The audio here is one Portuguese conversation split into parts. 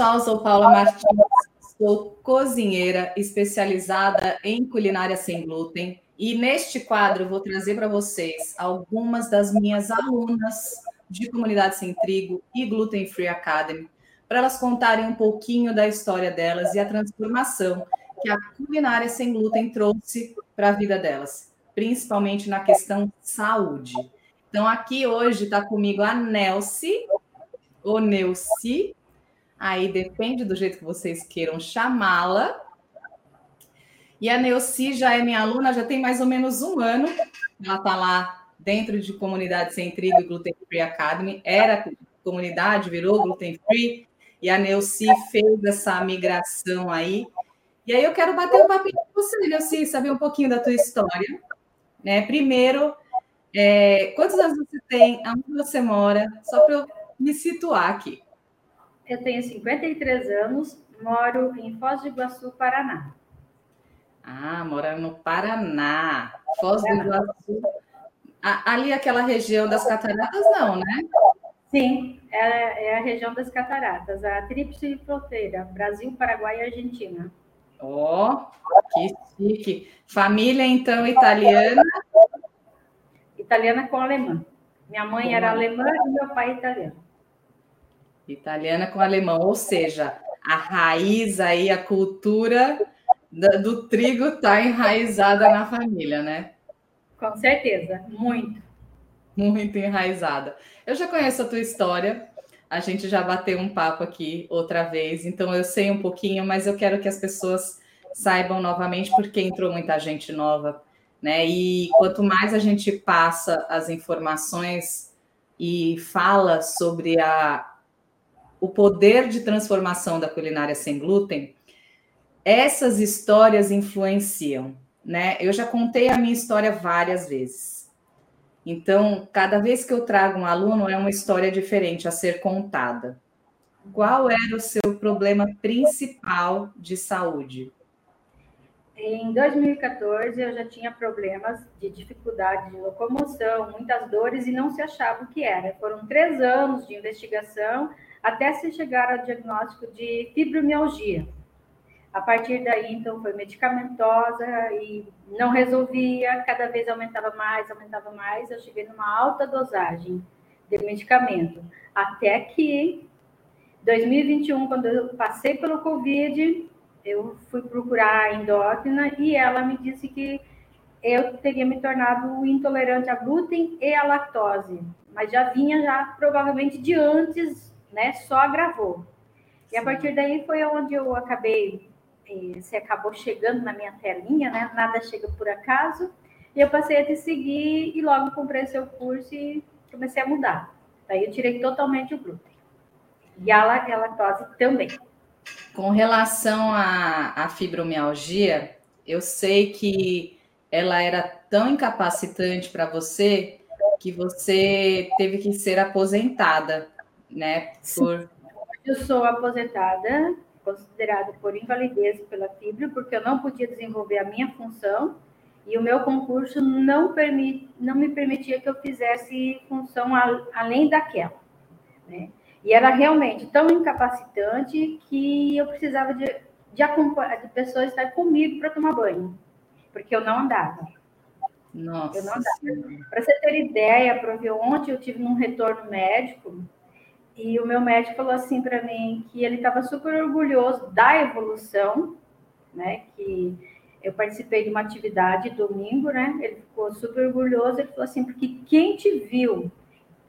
Pessoal, sou Paula Martins, sou cozinheira especializada em culinária sem glúten e neste quadro vou trazer para vocês algumas das minhas alunas de Comunidade Sem Trigo e Gluten Free Academy, para elas contarem um pouquinho da história delas e a transformação que a culinária sem glúten trouxe para a vida delas, principalmente na questão saúde. Então, aqui hoje está comigo a Nelce, ou Neuci, Aí depende do jeito que vocês queiram chamá-la. E a Neuci já é minha aluna, já tem mais ou menos um ano. Ela está lá dentro de Comunidade Sem Trigo e Gluten Free Academy. Era comunidade, virou Gluten Free. E a Neuci fez essa migração aí. E aí eu quero bater um papinho com você, Neuci, saber um pouquinho da tua história. Né? Primeiro, é, quantos anos você tem? Aonde você mora? Só para eu me situar aqui. Eu tenho 53 anos, moro em Foz do Iguaçu, Paraná. Ah, mora no Paraná. Foz do Iguaçu. Ali aquela região das cataratas, não, né? Sim, é, é a região das cataratas, a tríplice fronteira, Brasil, Paraguai e Argentina. Ó, oh, que chique. Família, então, italiana? Italiana com alemã. Minha mãe era alemã e meu pai italiano. Italiana com alemão, ou seja, a raiz aí, a cultura do trigo está enraizada na família, né? Com certeza, muito. Muito enraizada. Eu já conheço a tua história, a gente já bateu um papo aqui outra vez, então eu sei um pouquinho, mas eu quero que as pessoas saibam novamente, porque entrou muita gente nova, né? E quanto mais a gente passa as informações e fala sobre a, o poder de transformação da culinária sem glúten, essas histórias influenciam, né? Eu já contei a minha história várias vezes. Então, cada vez que eu trago um aluno, é uma história diferente a ser contada. Qual era o seu problema principal de saúde? Em 2014, eu já tinha problemas de dificuldade de locomoção, muitas dores e não se achava o que era. Foram três anos de investigação até se chegar ao diagnóstico de fibromialgia. A partir daí, então, foi medicamentosa e não resolvia, cada vez aumentava mais, aumentava mais. Eu cheguei numa alta dosagem de medicamento. Até que, 2021, quando eu passei pelo Covid, eu fui procurar a endócrina e ela me disse que eu teria me tornado intolerante a glúten e a lactose, mas já vinha já provavelmente de antes né? Só agravou. E a partir daí foi onde eu acabei, eh, você acabou chegando na minha telinha, né? Nada chega por acaso. E eu passei a te seguir e logo comprei seu curso e comecei a mudar. Daí eu tirei totalmente o glúten. E a lactose também. Com relação à, à fibromialgia, eu sei que ela era tão incapacitante para você que você teve que ser aposentada né? Por... Eu sou aposentada, considerada por invalidez pela fibra, porque eu não podia desenvolver a minha função e o meu concurso não, permit, não me permitia que eu fizesse função a, além daquela. Né? E era realmente tão incapacitante que eu precisava de, de, de pessoas estar comigo para tomar banho, porque eu não andava. Nossa. Para você ter ideia, para ontem eu tive num retorno médico e o meu médico falou assim para mim que ele estava super orgulhoso da evolução, né? Que eu participei de uma atividade domingo, né? Ele ficou super orgulhoso. Ele falou assim, porque quem te viu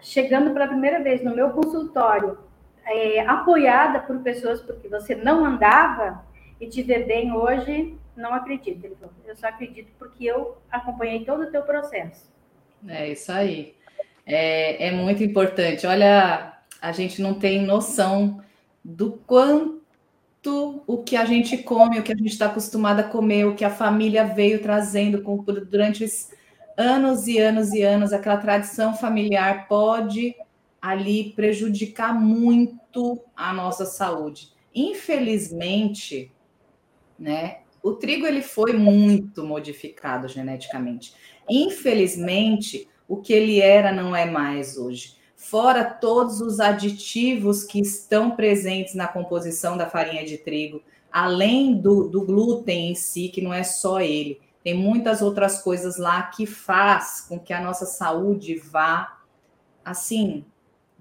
chegando pela primeira vez no meu consultório, é, apoiada por pessoas porque você não andava e te vê bem hoje, não acredito. Ele falou, eu só acredito porque eu acompanhei todo o teu processo. É isso aí. É, é muito importante. Olha a gente não tem noção do quanto o que a gente come, o que a gente está acostumado a comer, o que a família veio trazendo durante anos e anos e anos, aquela tradição familiar pode ali prejudicar muito a nossa saúde. Infelizmente, né? O trigo ele foi muito modificado geneticamente. Infelizmente, o que ele era não é mais hoje fora todos os aditivos que estão presentes na composição da farinha de trigo, além do, do glúten em si, que não é só ele. Tem muitas outras coisas lá que faz com que a nossa saúde vá assim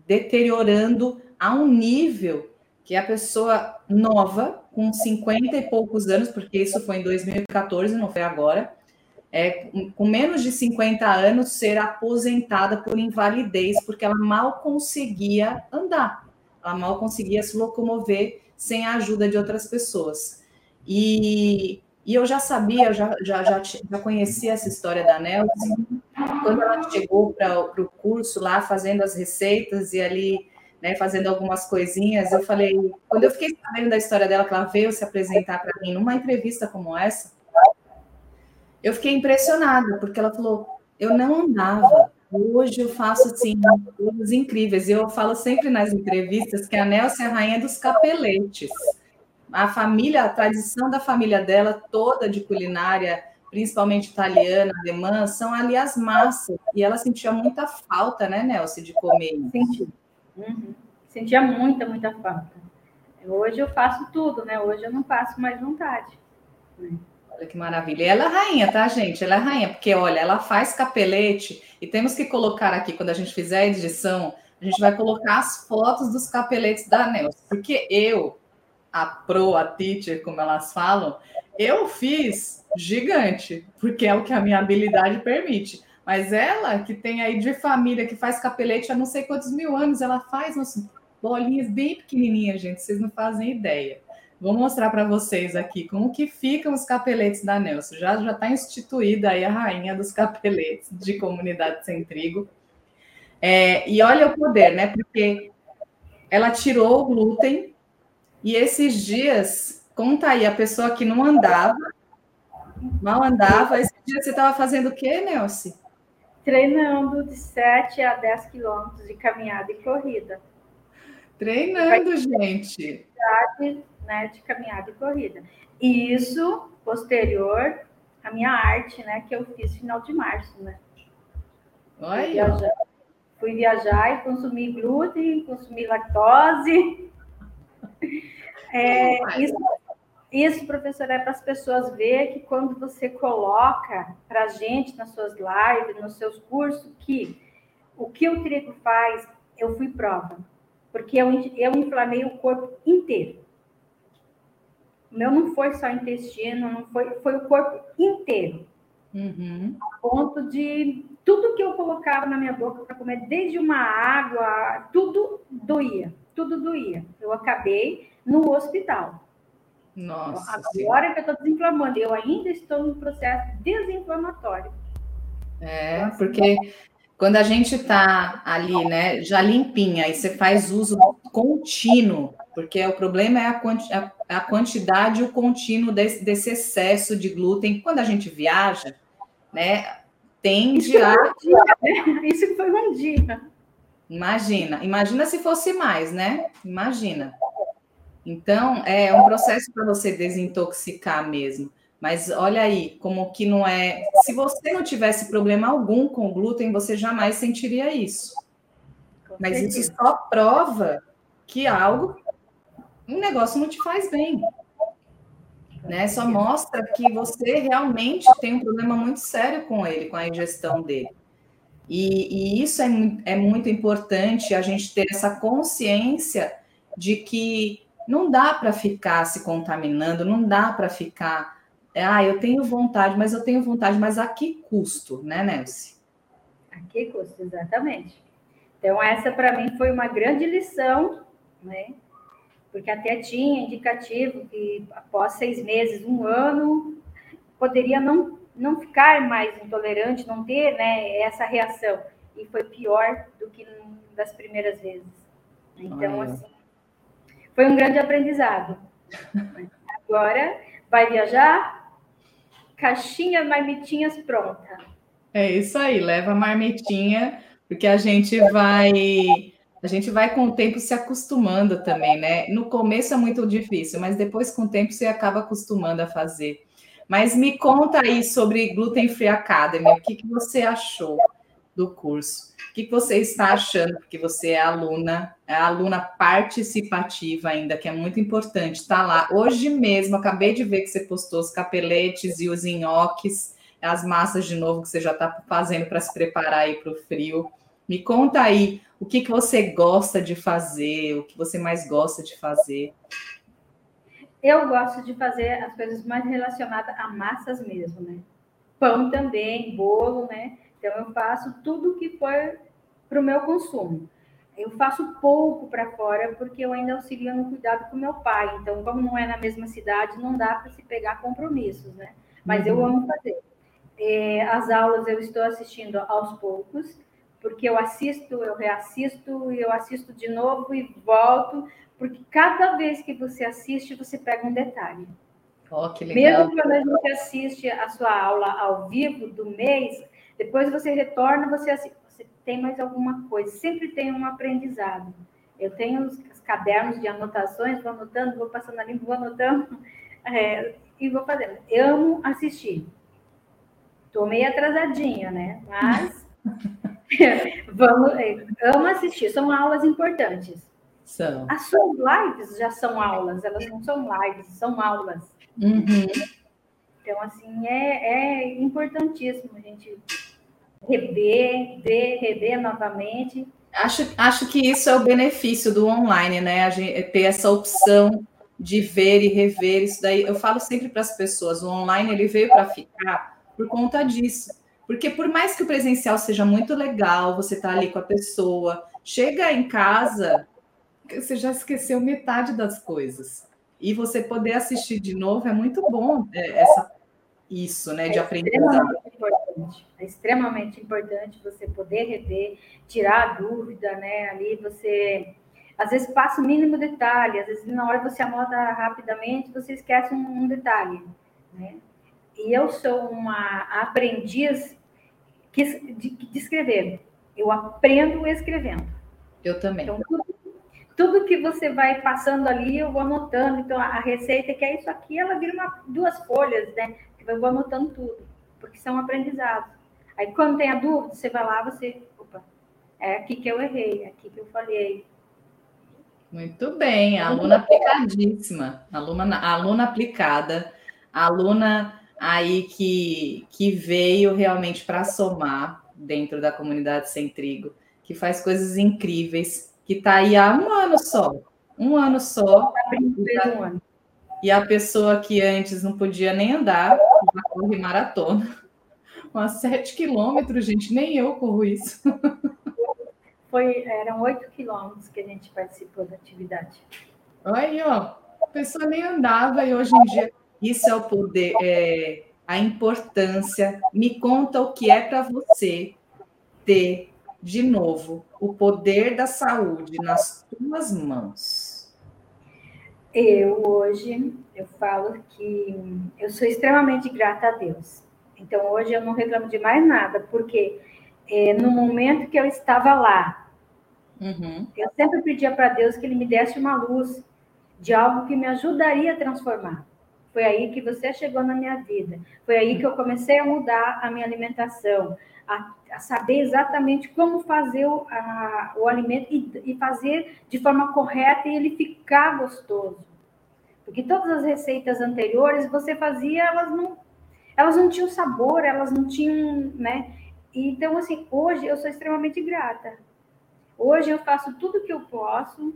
deteriorando a um nível que a pessoa nova, com 50 e poucos anos, porque isso foi em 2014, não foi agora, é, com menos de 50 anos, ser aposentada por invalidez, porque ela mal conseguia andar, ela mal conseguia se locomover sem a ajuda de outras pessoas. E, e eu já sabia, já, já, já, já conhecia essa história da Nelson, quando ela chegou para o curso lá, fazendo as receitas e ali né, fazendo algumas coisinhas, eu falei, quando eu fiquei sabendo da história dela, que ela veio se apresentar para mim numa entrevista como essa, eu fiquei impressionada, porque ela falou, eu não andava, hoje eu faço assim, coisas incríveis, eu falo sempre nas entrevistas que a Nelson é a rainha dos capeletes, a família, a tradição da família dela toda de culinária, principalmente italiana, alemã, são ali as massas, e ela sentia muita falta, né, Nelson, de comer. Senti. Uhum. Sentia muita, muita falta. Hoje eu faço tudo, né? Hoje eu não passo mais vontade. Né? Olha que maravilha. E ela é rainha, tá, gente? Ela é rainha, porque olha, ela faz capelete e temos que colocar aqui, quando a gente fizer a edição, a gente vai colocar as fotos dos capeletes da Nelson, porque eu, a pro, a teacher, como elas falam, eu fiz gigante, porque é o que a minha habilidade permite. Mas ela, que tem aí de família, que faz capelete há não sei quantos mil anos, ela faz umas bolinhas bem pequenininhas, gente, vocês não fazem ideia. Vou mostrar para vocês aqui como que ficam os capeletes da Nelson. Já já está instituída aí a rainha dos capeletes de comunidade sem trigo. É, e olha o poder, né? Porque ela tirou o glúten e esses dias, conta aí, a pessoa que não andava, mal andava, esse dia você estava fazendo o quê, Nelson? Treinando de 7 a 10 quilômetros de caminhada e corrida. Treinando, gente. Né, de caminhada e corrida. E isso posterior à minha arte, né, que eu fiz final de março, né? Olha. Fui viajar, fui viajar e consumi glúten, consumi lactose. É, isso, isso, professor, é para as pessoas ver que quando você coloca para a gente nas suas lives, nos seus cursos, que o que o trigo faz, eu fui prova. Porque eu, eu inflamei o corpo inteiro. O meu não foi só intestino, não foi, foi o corpo inteiro. Uhum. A ponto de tudo que eu colocava na minha boca para comer, desde uma água, tudo doía, tudo doía. Eu acabei no hospital. Nossa. Agora sim. que eu estou desinflamando, eu ainda estou no processo desinflamatório. É, porque quando a gente está ali, né, já limpinha, e você faz uso contínuo, porque o problema é a, quanti a quantidade e o contínuo desse, desse, excesso de glúten. Quando a gente viaja, né, tende Isso a. Dia? Isso foi um dia. Imagina, imagina se fosse mais, né? Imagina. Então, é um processo para você desintoxicar mesmo. Mas olha aí, como que não é. Se você não tivesse problema algum com o glúten, você jamais sentiria isso. Mas isso só prova que algo, um negócio não te faz bem. Né? Só mostra que você realmente tem um problema muito sério com ele, com a ingestão dele. E, e isso é, é muito importante a gente ter essa consciência de que não dá para ficar se contaminando, não dá para ficar. Ah, eu tenho vontade, mas eu tenho vontade, mas a que custo, né, Nelson? A que custo, exatamente. Então, essa para mim foi uma grande lição, né? Porque até tinha indicativo que após seis meses, um ano, poderia não, não ficar mais intolerante, não ter né, essa reação. E foi pior do que das primeiras vezes. Então, Ai, assim, foi um grande aprendizado. Agora, vai viajar? Caixinha, marmitinhas pronta. É isso aí, leva a marmitinha, porque a gente vai a gente vai com o tempo se acostumando também, né? No começo é muito difícil, mas depois com o tempo você acaba acostumando a fazer. Mas me conta aí sobre Gluten Free Academy, o que, que você achou? Do curso. O que você está achando? Porque você é aluna, é aluna participativa ainda, que é muito importante. Está lá. Hoje mesmo, acabei de ver que você postou os capeletes e os nhoques, as massas de novo que você já está fazendo para se preparar aí para o frio. Me conta aí o que, que você gosta de fazer, o que você mais gosta de fazer. Eu gosto de fazer as coisas mais relacionadas a massas mesmo, né? Pão também, bolo, né? Então eu faço tudo que for para o meu consumo. Eu faço pouco para fora porque eu ainda auxilio no cuidado com meu pai. Então, como não é na mesma cidade, não dá para se pegar compromissos, né? Mas uhum. eu amo fazer. É, as aulas eu estou assistindo aos poucos, porque eu assisto, eu reassisto, eu assisto de novo e volto, porque cada vez que você assiste, você pega um detalhe. Oh, que legal. Mesmo quando a gente assiste a sua aula ao vivo do mês, depois você retorna, você, você tem mais alguma coisa, sempre tem um aprendizado. Eu tenho os, os cadernos de anotações, vou anotando, vou passando ali, vou anotando é, e vou fazendo. Eu amo assistir. Estou meio atrasadinha, né? Mas vamos, é, amo assistir, são aulas importantes. São. As suas lives já são aulas, elas não são lives, são aulas. Uhum. Então, assim, é, é importantíssimo a gente rever, ver, rever novamente. Acho, acho que isso é o benefício do online, né? A gente ter essa opção de ver e rever isso daí. Eu falo sempre para as pessoas, o online ele veio para ficar por conta disso. Porque por mais que o presencial seja muito legal, você tá ali com a pessoa, chega em casa, você já esqueceu metade das coisas. E você poder assistir de novo é muito bom, é, essa, isso, né, de é aprendizado. Extremamente é extremamente importante você poder rever, tirar a dúvida, né, ali você... Às vezes passa o mínimo detalhe, às vezes na hora você anota rapidamente, você esquece um, um detalhe, né? E eu sou uma aprendiz de, de escrever. Eu aprendo escrevendo. Eu também. Então, tudo tudo que você vai passando ali, eu vou anotando. Então, a receita que é isso aqui, ela vira uma, duas folhas, né? Eu vou anotando tudo, porque são aprendizados. Aí, quando tem a dúvida, você vai lá, você, opa, é aqui que eu errei, é aqui que eu falhei. Muito bem, aluna aplicadíssima, aluna, aluna aplicada, aluna aí que, que veio realmente para somar dentro da comunidade Sem Trigo, que faz coisas incríveis que está aí há um ano só. Um ano só. E a pessoa que antes não podia nem andar, já corre maratona. Umas sete quilômetros, gente, nem eu corro isso. Foi, eram oito quilômetros que a gente participou da atividade. Olha aí, ó. A pessoa nem andava e hoje em dia isso é o poder, é, a importância. Me conta o que é para você ter de novo, o poder da saúde nas tuas mãos? Eu hoje eu falo que eu sou extremamente grata a Deus. Então hoje eu não reclamo de mais nada, porque é, no momento que eu estava lá, uhum. eu sempre pedia para Deus que Ele me desse uma luz de algo que me ajudaria a transformar. Foi aí que você chegou na minha vida. Foi aí que eu comecei a mudar a minha alimentação, a, a saber exatamente como fazer o, a, o alimento e, e fazer de forma correta e ele ficar gostoso. Porque todas as receitas anteriores você fazia, elas não, elas não tinham sabor, elas não tinham, né? Então, assim, hoje eu sou extremamente grata. Hoje eu faço tudo que eu posso,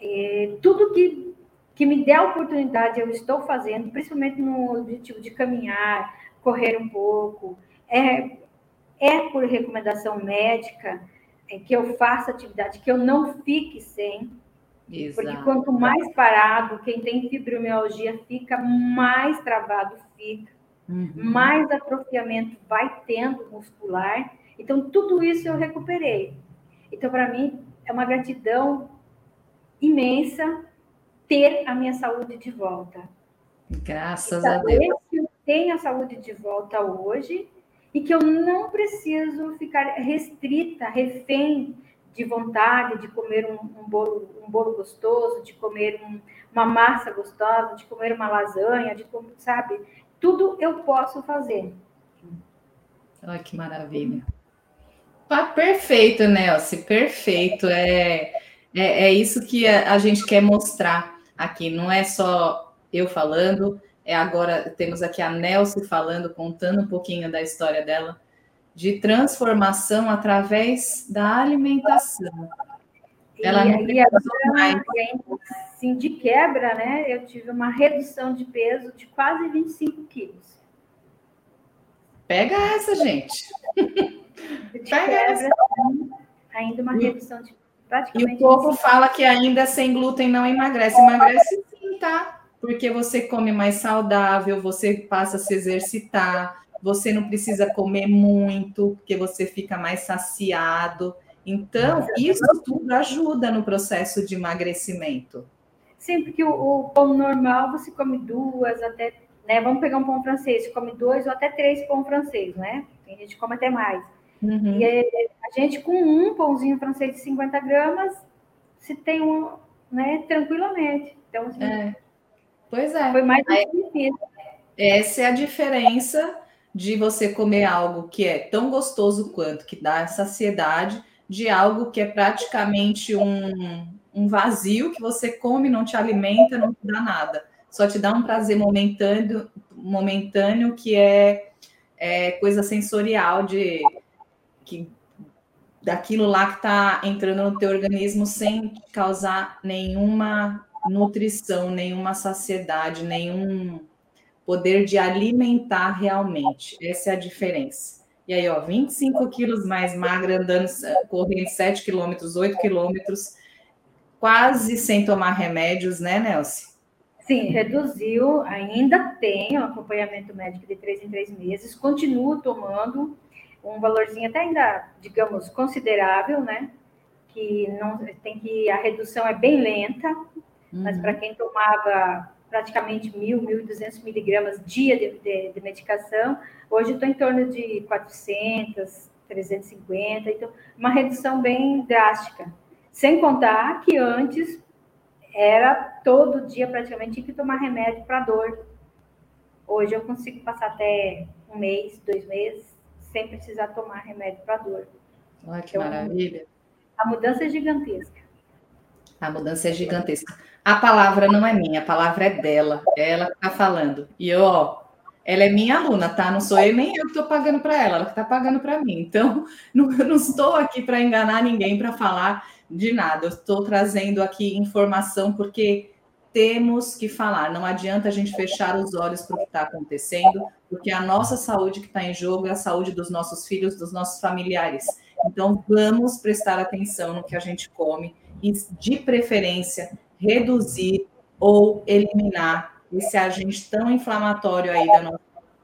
é, tudo que, que me der a oportunidade eu estou fazendo, principalmente no objetivo de caminhar, correr um pouco, é, é por recomendação médica é, que eu faça atividade, que eu não fique sem. Exato. Porque quanto mais parado, quem tem fibromialgia fica, mais travado fica, uhum. mais atrofiamento vai tendo muscular. Então, tudo isso eu recuperei. Então, para mim, é uma gratidão imensa ter a minha saúde de volta. Graças a Deus. Que eu tenho a saúde de volta hoje e que eu não preciso ficar restrita, refém de vontade de comer um, um bolo, um bolo gostoso, de comer um, uma massa gostosa, de comer uma lasanha, de sabe? Tudo eu posso fazer. Olha que maravilha. Perfeito, Nelson, perfeito. É, é, é isso que a, a gente quer mostrar aqui. Não é só eu falando, é agora temos aqui a Nelson falando, contando um pouquinho da história dela, de transformação através da alimentação. Ela e, não e mais. Assim, de quebra, né? Eu tive uma redução de peso de quase 25 quilos. Pega essa, gente. De Pega quebra, essa. Ainda uma redução de praticamente. E o povo fala que ainda sem glúten não emagrece. Emagrece sim, tá? Porque você come mais saudável, você passa a se exercitar, você não precisa comer muito, porque você fica mais saciado. Então, isso tudo ajuda no processo de emagrecimento. Sim, porque o, o pão normal você come duas, até, né? Vamos pegar um pão francês, você come dois ou até três pão francês, né? Tem gente que come até mais. Uhum. E a gente com um pãozinho francês de 50 gramas, se tem um, né, tranquilamente. Então, assim, é. Pois é. Foi mais difícil. Essa é a diferença de você comer algo que é tão gostoso quanto, que dá saciedade, de algo que é praticamente um, um vazio que você come, não te alimenta, não te dá nada. Só te dá um prazer momentâneo, momentâneo que é, é coisa sensorial de que daquilo lá que está entrando no teu organismo sem causar nenhuma nutrição, nenhuma saciedade, nenhum poder de alimentar realmente. Essa é a diferença. E aí, ó, 25 quilos mais magra, andando, correndo 7 quilômetros, 8 quilômetros, quase sem tomar remédios, né, Nelson? Sim, reduziu, ainda tem acompanhamento médico de três em três meses, continuo tomando um valorzinho até ainda, digamos, considerável, né? Que não tem que a redução é bem lenta, uhum. mas para quem tomava praticamente mil, mil e duzentos miligramas dia de, de, de medicação, hoje estou em torno de 400, 350, então uma redução bem drástica. Sem contar que antes era todo dia praticamente tinha que tomar remédio para dor. Hoje eu consigo passar até um mês, dois meses sem precisar tomar remédio para dor. Olha que então, maravilha. A mudança é gigantesca. A mudança é gigantesca. A palavra não é minha, a palavra é dela. É ela que está falando. E ó, ela é minha aluna, tá? Não sou eu nem eu que estou pagando para ela, ela que está pagando para mim. Então, não, eu não estou aqui para enganar ninguém, para falar de nada. Eu estou trazendo aqui informação porque temos que falar. Não adianta a gente fechar os olhos para o que está acontecendo, porque a nossa saúde que está em jogo é a saúde dos nossos filhos, dos nossos familiares. Então, vamos prestar atenção no que a gente come e, de preferência, reduzir ou eliminar esse agente tão inflamatório aí da nossa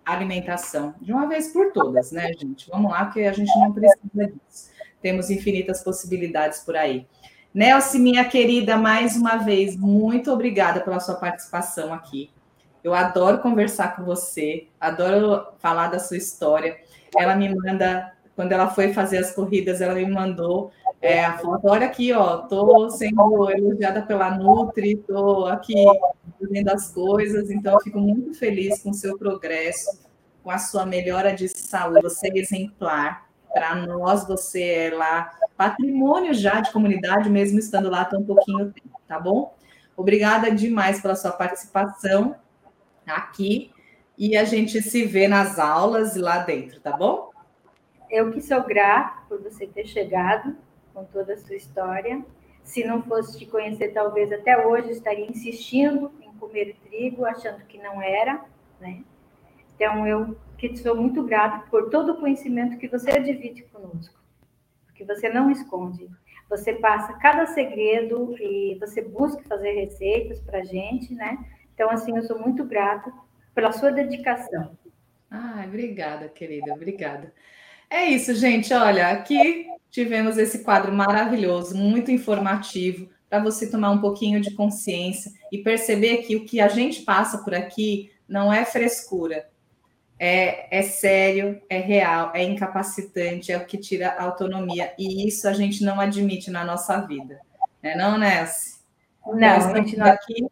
alimentação. De uma vez por todas, né, gente? Vamos lá, porque a gente não precisa disso. Temos infinitas possibilidades por aí. Nelson, minha querida, mais uma vez, muito obrigada pela sua participação aqui. Eu adoro conversar com você, adoro falar da sua história. Ela me manda, quando ela foi fazer as corridas, ela me mandou é, a foto. Olha aqui, ó, tô sendo elogiada pela Nutri, tô aqui fazendo as coisas, então eu fico muito feliz com o seu progresso, com a sua melhora de saúde. Você é exemplar. Para nós, você é lá patrimônio já de comunidade, mesmo estando lá tão pouquinho tempo, tá bom? Obrigada demais pela sua participação aqui e a gente se vê nas aulas lá dentro, tá bom? Eu que sou grata por você ter chegado com toda a sua história. Se não fosse te conhecer, talvez até hoje estaria insistindo em comer trigo, achando que não era, né? Então, eu que sou muito grata por todo o conhecimento que você divide conosco que você não esconde. Você passa cada segredo e você busca fazer receitas para gente, né? Então, assim, eu sou muito grata pela sua dedicação. Ah, obrigada, querida, obrigada. É isso, gente. Olha, aqui tivemos esse quadro maravilhoso, muito informativo, para você tomar um pouquinho de consciência e perceber que o que a gente passa por aqui não é frescura, é, é sério, é real, é incapacitante, é o que tira a autonomia. E isso a gente não admite na nossa vida. É não, Ness? Não, então, estamos não... aqui,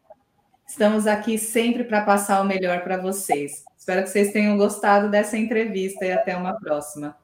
estamos aqui sempre para passar o melhor para vocês. Espero que vocês tenham gostado dessa entrevista e até uma próxima.